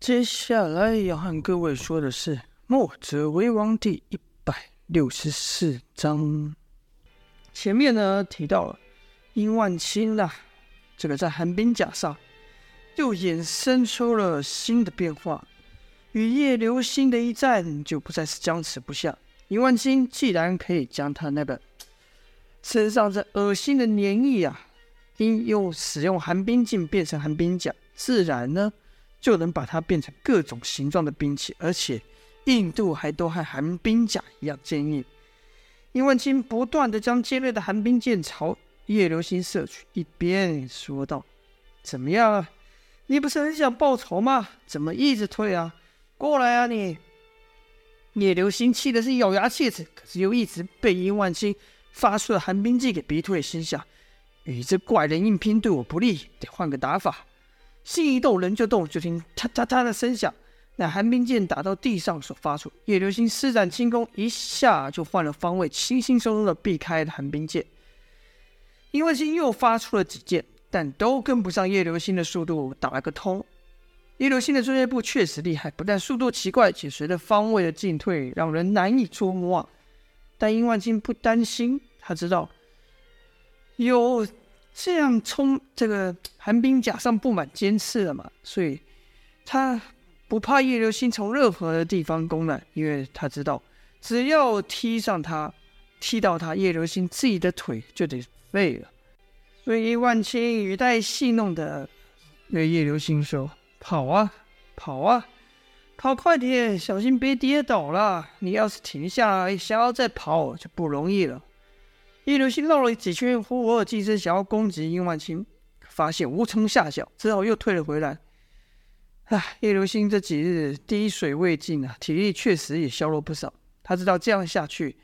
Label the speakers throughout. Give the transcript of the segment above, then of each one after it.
Speaker 1: 接下来要和各位说的是《墨者为王》第一百六十四章。前面呢提到了殷万青啦，这个在寒冰甲上又衍生出了新的变化，与叶流星的一战就不再是僵持不下。殷万青既然可以将他那个身上这恶心的粘液啊，应用使用寒冰镜变成寒冰甲，自然呢。就能把它变成各种形状的兵器，而且硬度还都和寒冰甲一样坚硬。殷万青不断地将尖锐的寒冰剑朝叶流星射去，一边说道：“怎么样啊？你不是很想报仇吗？怎么一直退啊？过来啊你！”叶流星气的是咬牙切齿，可是又一直被殷万青发出的寒冰剑给逼退，心想：与这怪人硬拼对我不利，得换个打法。心一动，人就动。就听“嗒嗒嗒”的声响，那寒冰剑打到地上所发出。叶流星施展轻功，一下就换了方位，轻轻松松的避开寒冰剑。殷万青又发出了几剑，但都跟不上叶流星的速度，打了个通。叶流星的专业步确实厉害，不但速度奇怪，且随着方位的进退，让人难以捉摸。但殷万金不担心，他知道有。这样冲，这个寒冰甲上布满尖刺了嘛，所以他不怕叶流星从任何的地方攻来，因为他知道只要踢上他，踢到他，叶流星自己的腿就得废了。所以万青语带戏弄的对叶流星说：“跑啊，跑啊，跑快点，小心别跌倒了。你要是停下来，想要再跑就不容易了。”叶流星绕了几圈，忽而近身想要攻击殷万青，发现无从下脚，只好又退了回来。唉，叶流星这几日滴水未进啊，体力确实也消弱不少。他知道这样下去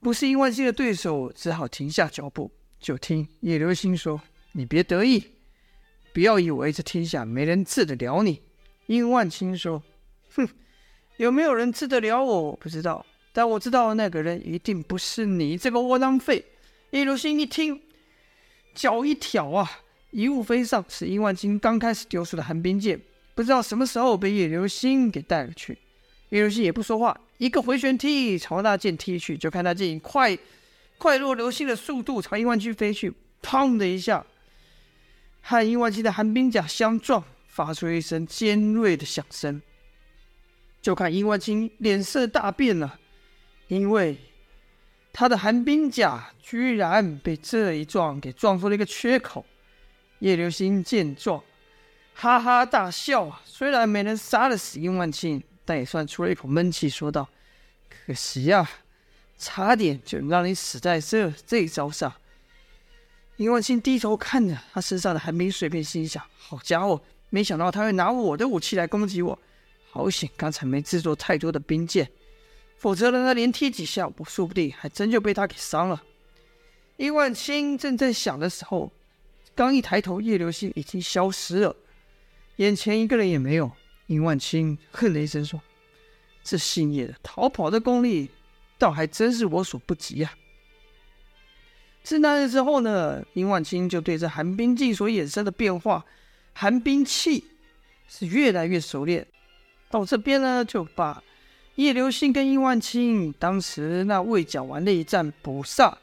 Speaker 1: 不是殷万青的对手，只好停下脚步。就听叶流星说：“你别得意，不要以为这天下没人治得了你。”殷万青说：“哼，有没有人治得了？我不知道。”但我知道那个人一定不是你这个窝囊废。叶流星一听，脚一挑啊，一物飞上，是殷万金刚开始丢出的寒冰剑，不知道什么时候被叶流星给带了去。叶流星也不说话，一个回旋踢朝那剑踢去，就看那剑以快快若流星的速度朝殷万金飞去，砰的一下，和殷万金的寒冰甲相撞，发出一声尖锐的响声。就看殷万金脸色大变了。因为他的寒冰甲居然被这一撞给撞出了一个缺口，叶流星见状，哈哈大笑！虽然没能杀得死殷万青，但也算出了一口闷气，说道：“可惜呀、啊，差点就让你死在这这一招上。”殷万青低头看着他身上的寒冰碎片，心想：“好家伙，没想到他会拿我的武器来攻击我，好险刚才没制作太多的冰剑。”否则呢，他连踢几下，我说不定还真就被他给伤了。殷万青正在想的时候，刚一抬头，叶流星已经消失了，眼前一个人也没有。殷万青哼了一声说：“这姓叶的逃跑的功力，倒还真是我所不及呀、”自那日之后呢，殷万青就对这寒冰镜所衍生的变化，寒冰器是越来越熟练。到这边呢，就把。叶流星跟殷万青当时那未讲完的一战补上，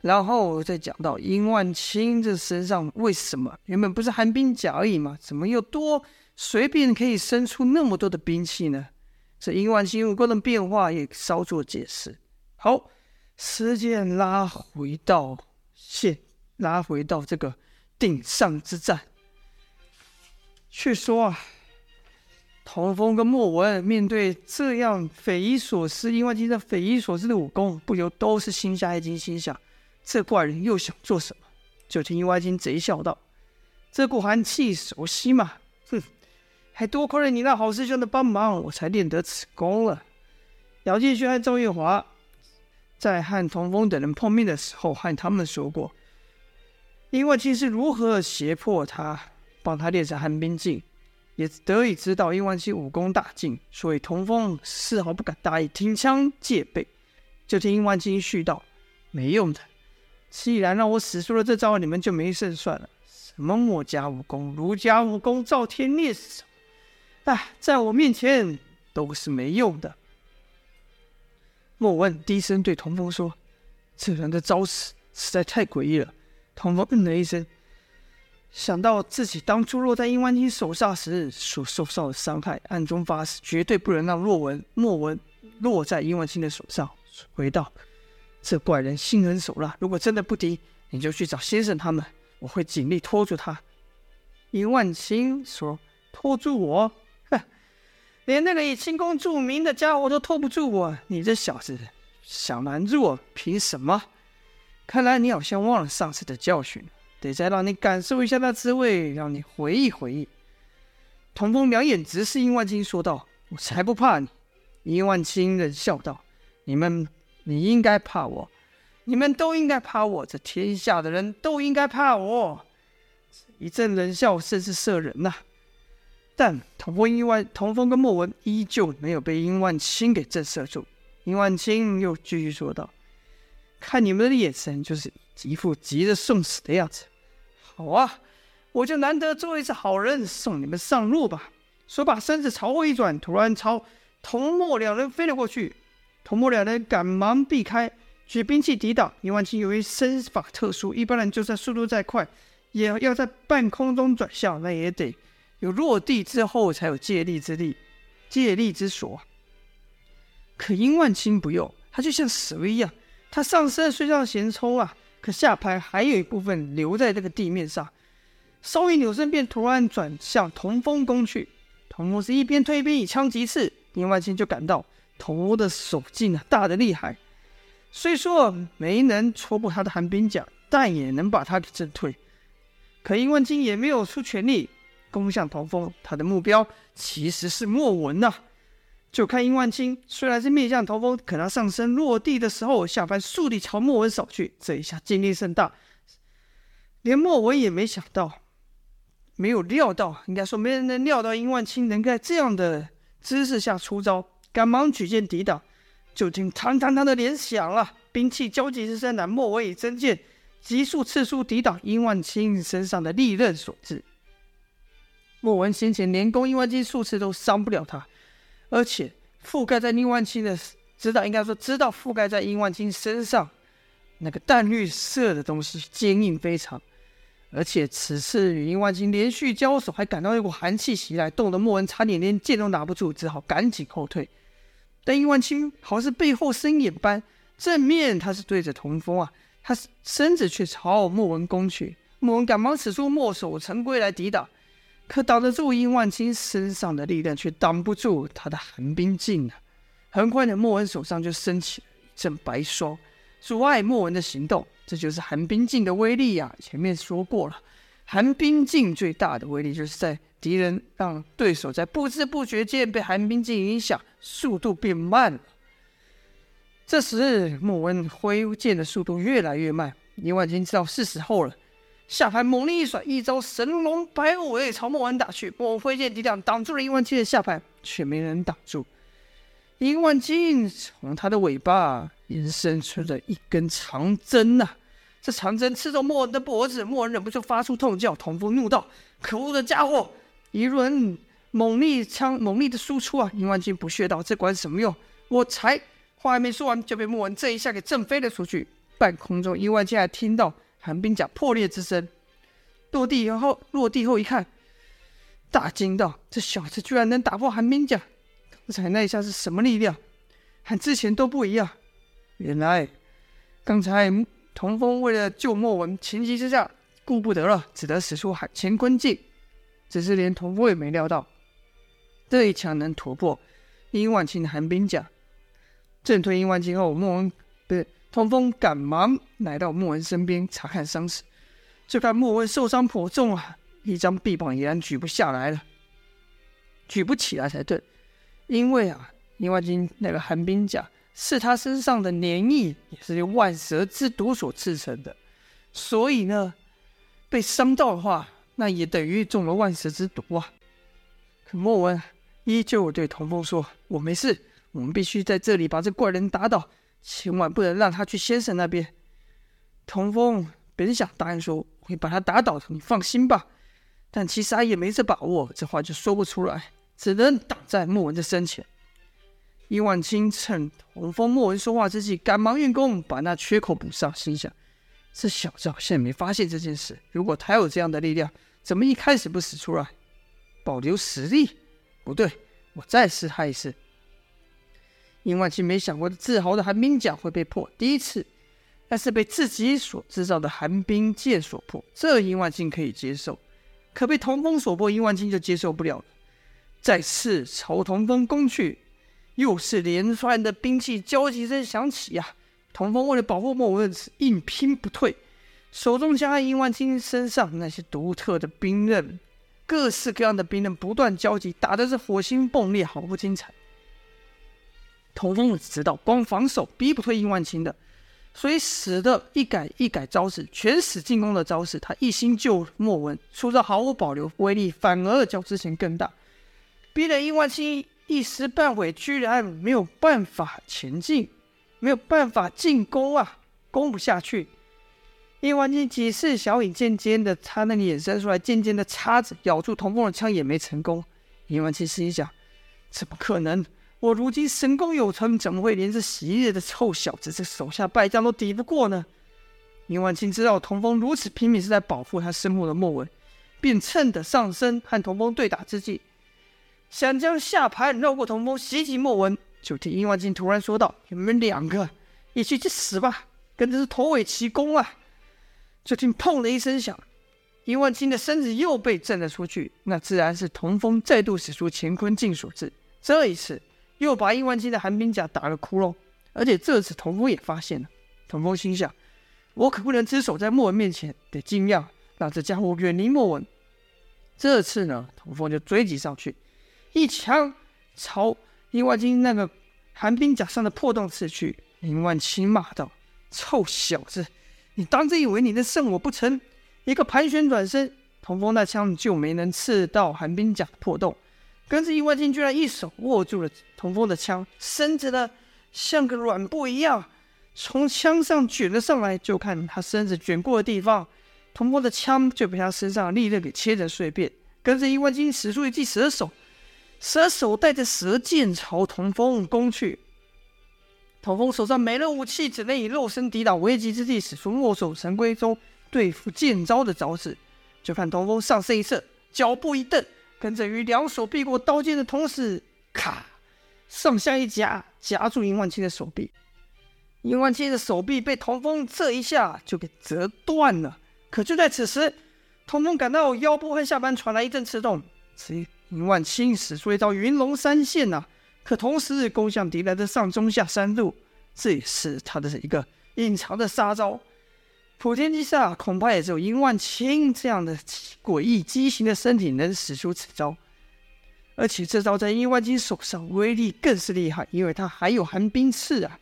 Speaker 1: 然后再讲到殷万青这身上为什么原本不是寒冰甲而已嘛，怎么又多随便可以生出那么多的兵器呢？这殷万青武功的变化也稍作解释。好，时间拉回到现，拉回到这个顶上之战，却说啊。童风跟莫文面对这样匪夷所思，殷万青这匪夷所思的武功，不由都是心下一惊，心想：这怪人又想做什么？就听殷万青贼笑道：“这股寒气熟悉嘛？哼，还多亏了你那好师兄的帮忙，我才练得此功了。”姚建勋和赵月华在和童风等人碰面的时候，和他们说过，殷万青是如何胁迫他，帮他练成寒冰镜。也得以知道殷万青武功大进，所以童风丝毫不敢大意，挺枪戒备。就听殷万金续道：“没用的，既然让我使出了这招，你们就没胜算了。什么墨家武功、儒家武功、赵天烈是什么？啊，在我面前都是没用的。莫问低声对童风说：“这人的招式实在太诡异了。”童风嗯了一声，想到自己当初落在殷万金手下时所受到的伤害，暗中发誓绝对不能让洛文、莫文落在殷万金的手上。回道：“这怪人心狠手辣，如果真的不敌，你就去找先生他们，我会尽力拖住他。”殷万金说：“拖住我？哼，连那个以轻功著名的家伙都拖不住我，你这小子想拦住我，凭什么？看来你好像忘了上次的教训，得再让你感受一下那滋味，让你回忆回忆。”童风两眼直视殷万清，说道：“我才不怕你。”殷万清冷笑道：“你们，你应该怕我，你们都应该怕我，这天下的人都应该怕我。”一阵冷笑，甚是涩人呐、但童风、殷万、童风跟莫文依旧没有被殷万青给震慑住。殷万青又继续说道：“看你们的眼神，就是一副急着送死的样子。好啊，我就难得做一次好人，送你们上路吧。”说把身子朝后一转，突然朝童墨两人飞了过去。童墨两人赶忙避开，举兵器抵挡。殷万青由于身法特殊，一般人就算速度再快。也要在半空中转向，那也得有落地之后才有借力之力、借力之所。可殷万青不用，他就像蛇一样，他上身虽然闲冲啊，可下盘还有一部分留在这个地面上。稍一扭身，便突然转向童风攻去。童风是一边推一边以枪击刺，殷万青就感到童风的手劲啊，大得厉害。虽说没能戳破他的寒冰甲，但也能把他给震退。可殷万金也没有出全力攻向童风，他的目标其实是莫文呐、啊。就看殷万金虽然是面向头风，可他上身落地的时候，下盘倏地朝莫文扫去，这一下劲力甚大，连莫文也没想到，没有料到，应该说没人能料到殷万金能在这样的姿势下出招，赶忙举剑抵挡，就听“嘡嘡嘡”的连响了，兵器交击之声，乃莫文以真剑。急速刺出，抵挡殷万青身上的利刃所致。莫文先前连攻殷万青数次都伤不了他，而且覆盖在殷万青的知道，应该说知道覆盖在殷万青身上那个淡绿色的东西坚硬非常，而且此次与殷万青连续交手，还感到一股寒气袭来，冻得莫文差点连剑都拿不住，只好赶紧后退。但殷万青好似背后生眼般，正面他是对着童风啊。他身子却朝莫文攻去，莫文赶忙使出墨守成规来抵挡，可挡得住殷万青身上的力量，却挡不住他的寒冰劲啊！很快的，莫文手上就升起了一阵白霜，阻碍莫文的行动。这就是寒冰劲的威力呀、啊！前面说过了，寒冰劲最大的威力，就是在敌人让对手在不知不觉间被寒冰劲影响，速度变慢了。这时，莫文挥剑的速度越来越慢。殷万金知道是时候了，下盘猛力一甩，一招神龙摆尾朝莫文打去。莫文挥剑抵挡，挡住了殷万金的下盘，却没人挡住。殷万金从他的尾巴延伸出了一根长针呐、啊，这长针刺中莫文的脖子，莫文忍不住发出痛叫。童风怒道：“可恶的家伙！”一轮猛力枪猛力的输出啊！殷万金不屑道：“这管什么用？我才……”话还没说完，就被莫文这一下给震飞了出去。半空中，殷万金还听到寒冰甲破裂之声。落地以后，落地后一看，大惊道：“这小子居然能打破寒冰甲！刚才那一下是什么力量？和之前都不一样。原来刚才童风为了救莫文，情急之下顾不得了，只得使出海乾坤劲。只是连童风也没料到，这一枪能突破殷万青的寒冰甲。”震退殷万青后，莫文不是童风赶忙来到莫文身边查看伤势，就看莫文受伤颇重啊，一张臂膀已然举不下来了，举不起来才对。因为啊，殷万青那个寒冰甲是他身上的黏液，也是由万蛇之毒所制成的，所以呢，被伤到的话，那也等于中了万蛇之毒啊。可莫文依旧对童风说：“我没事。”我们必须在这里把这怪人打倒，千万不能让他去先生那边。童风本想答应说会把他打倒的，你放心吧，但其实他也没这把握，这话就说不出来，只能挡在莫文的身前。伊万青趁童风、莫文说话之际，赶忙运功把那缺口补上，心想：这小子好像没发现这件事。如果他有这样的力量，怎么一开始不使出来，保留实力？不对，我再试他一次。殷万青没想过的自豪的寒冰甲会被破，第一次，但是被自己所制造的寒冰剑所破，这殷万青可以接受。可被童风所破，殷万青就接受不了了。再次朝童风攻去，又是连串的兵器交击声响起呀、啊！童风为了保护莫文，硬拼不退，手中枪和伊万青身上那些独特的兵刃，各式各样的兵刃不断交击，打的是火星迸裂，毫不精彩。童风知道光防守逼不退应万青的。所以使得一改一改招式，全使进攻的招式。他一心救莫文，出招毫无保留，威力反而较之前更大，逼得伊万青一时半会居然没有办法前进，没有办法进攻啊，攻不下去。伊万青几次小影渐渐的，他那里衍生出来渐渐的叉子咬住童风的枪也没成功。伊万青心想：怎么可能？我如今神功有成，怎么会连这昔日的臭小子这手下败将都抵不过呢？伊万青知道童风如此拼命是在保护他身后的莫文，便趁着上身和童风对打之际，想将下盘绕过童风袭击莫文。就听伊万青突然说道：“你们两个一起去死吧，跟着是头尾齐攻啊！”就听砰的一声响，伊万青的身子又被震了出去。那自然是童风再度使出乾坤镜所致。这一次。又把伊万青的寒冰甲打了窟窿，而且这次童风也发现了。童风心想：我可不能只守在莫文面前，得尽量让这家伙远离莫文。这次呢，童风就追击上去，一枪朝伊万青那个寒冰甲上的破洞刺去。林万青骂道：“臭小子，你当真以为你能胜我不成？”一个盘旋转身，童风那枪就没能刺到寒冰甲的破洞。跟着伊万金居然一手握住了童风的枪，伸着的像个软布一样，从枪上卷了上来。就看他身子卷过的地方，童风的枪就被他身上的利刃给切成碎片。跟着伊万金使出一记蛇手，蛇手带着蛇剑朝童风攻去。童风手上没了武器，只能以肉身抵挡，危急之际使出墨守成规中对付剑招的招式。就看童风上身一侧，脚步一蹬。跟着于两手避过刀尖的同时，咔，上下一夹，夹住伊万青的手臂。伊万青的手臂被童风这一下就给折断了。可就在此时，童风感到腰部和下盘传来一阵刺痛。此时，伊万青使出一招云龙三线呐、可同时攻向敌人的上中下三路，这也是他的一个隐藏的杀招。普天之下，恐怕也只有殷万青这样的诡异畸形的身体能使出此招。而且这招在伊万青手上威力更是厉害，因为他还有寒冰刺啊！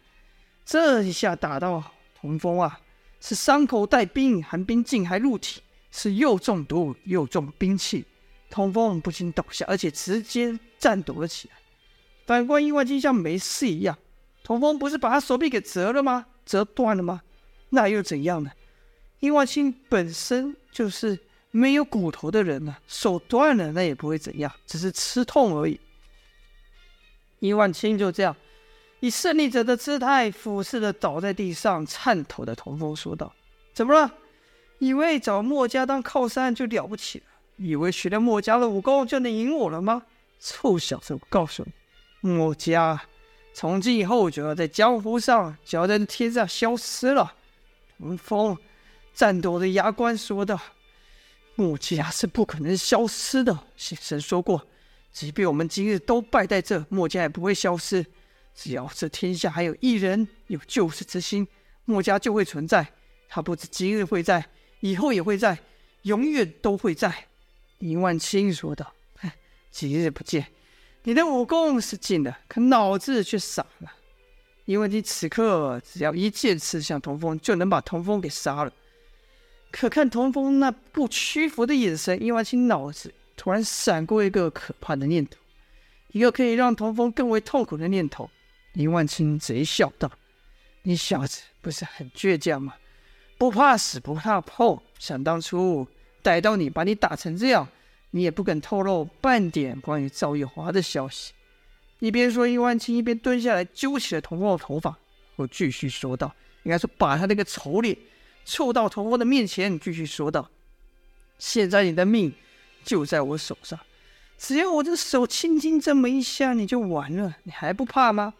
Speaker 1: 这一下打到童风啊，是伤口带冰，寒冰劲还入体，是又中毒又中兵器。童风不仅倒下，而且直接颤抖了起来。反观伊万青像没事一样，童风不是把他手臂给折了吗？折断了吗？那又怎样呢？伊万青本身就是没有骨头的人呢、手断了那也不会怎样，只是吃痛而已。伊万青就这样以胜利者的姿态俯视着倒在地上颤抖的童风说道：“怎么了？以为找墨家当靠山就了不起了？以为学了墨家的武功就能赢我了吗？臭小子，我告诉你，墨家从今以后就要在江湖上，就要在天上消失了。”童风。颤抖的牙关说道：“墨家是不可能消失的。先生说过，即便我们今日都败在这，墨家也不会消失。只要这天下还有一人有救世之心，墨家就会存在。他不止今日会在，以后也会在，永远都会在。”林万青说道：“哼，几日不见，你的武功是进了，可脑子却傻了。因为你此刻只要一剑刺向童风，就能把童风给杀了。”可看童风那不屈服的眼神，伊万青脑子突然闪过一个可怕的念头，一个可以让童风更为痛苦的念头。伊万青贼笑道：“你小子不是很倔强吗？不怕死，不怕碰。想当初逮到你，把你打成这样，你也不肯透露半点关于赵玉华的消息。一边说，伊万青一边蹲下来揪起了童风的头发，我继续说道：“应该说，把他那个丑脸凑到童风的面前，继续说道：现在你的命就在我手上，只要我的手轻轻这么一下，你就完了，你还不怕吗？”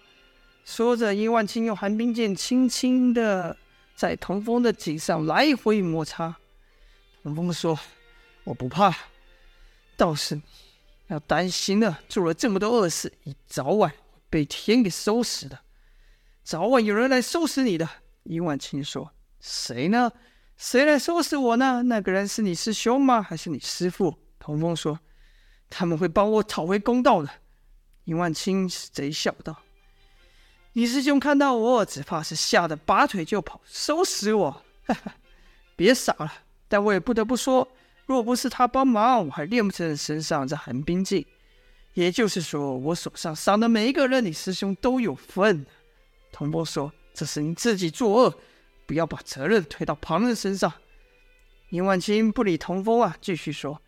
Speaker 1: 说着，殷万青用寒冰剑轻轻的在童风的颈上来回摩擦。童风说：“我不怕，倒是你要担心了。做了这么多恶事，你早晚被天给收拾的，早晚有人来收拾你的。”殷万青说：“谁呢？谁来收拾我呢？那个人是你师兄吗？还是你师父？”童风说：“他们会帮我讨回公道的。”殷万青贼笑道。你师兄看到我，只怕是吓得拔腿就跑，收拾我！哈哈，别傻了。但我也不得不说，若不是他帮忙，我还练不成身上这寒冰劲。也就是说，我手上伤的每一个人，你师兄都有份。童波说：“这是你自己作恶，不要把责任推到旁人身上。”宁万青不理童风啊，继续说：“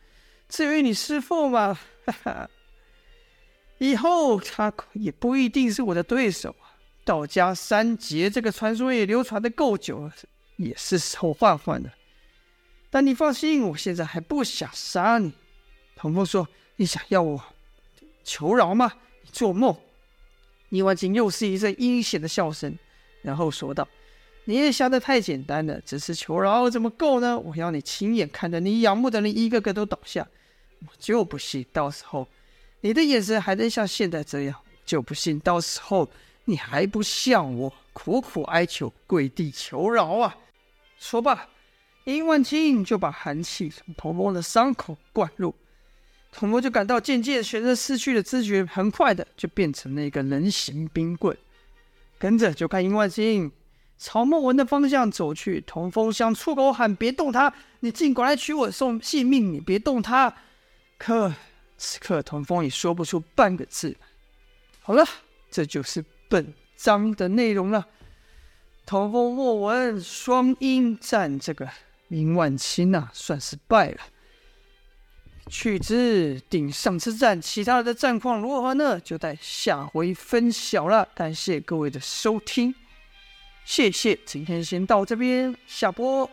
Speaker 1: 至于你师父嘛，哈哈，以后他也不一定是我的对手啊。”道家三杰这个传说也流传的够久了，也是时候换换了。但你放心，我现在还不想杀你。童风说：“你想要我求饶吗？你做梦！”宁万青又是一阵阴险的笑声，然后说道：“你也想得太简单了，只是求饶怎么够呢？我要你亲眼看着你仰慕的人一个个都倒下，我就不信到时候你的眼神还能像现在这样，就不信到时候。”你还不向我苦苦哀求、跪地求饶啊！说罢，殷万青就把寒气从童风的伤口灌入，童风就感到渐渐随着失去了知觉，很快的就变成了一个人形冰棍。跟着就看殷万青朝莫文的方向走去，童风想出口喊：“别动他！你尽管来取我送性命，你别动他！”可此刻童风也说不出半个字。好了，这就是。本章的内容了，童风莫文双阴战这个殷万青呐，算是败了。去之顶上之战，其他的战况如何呢？就待下回分晓了。感谢各位的收听，谢谢，今天先到这边，下播。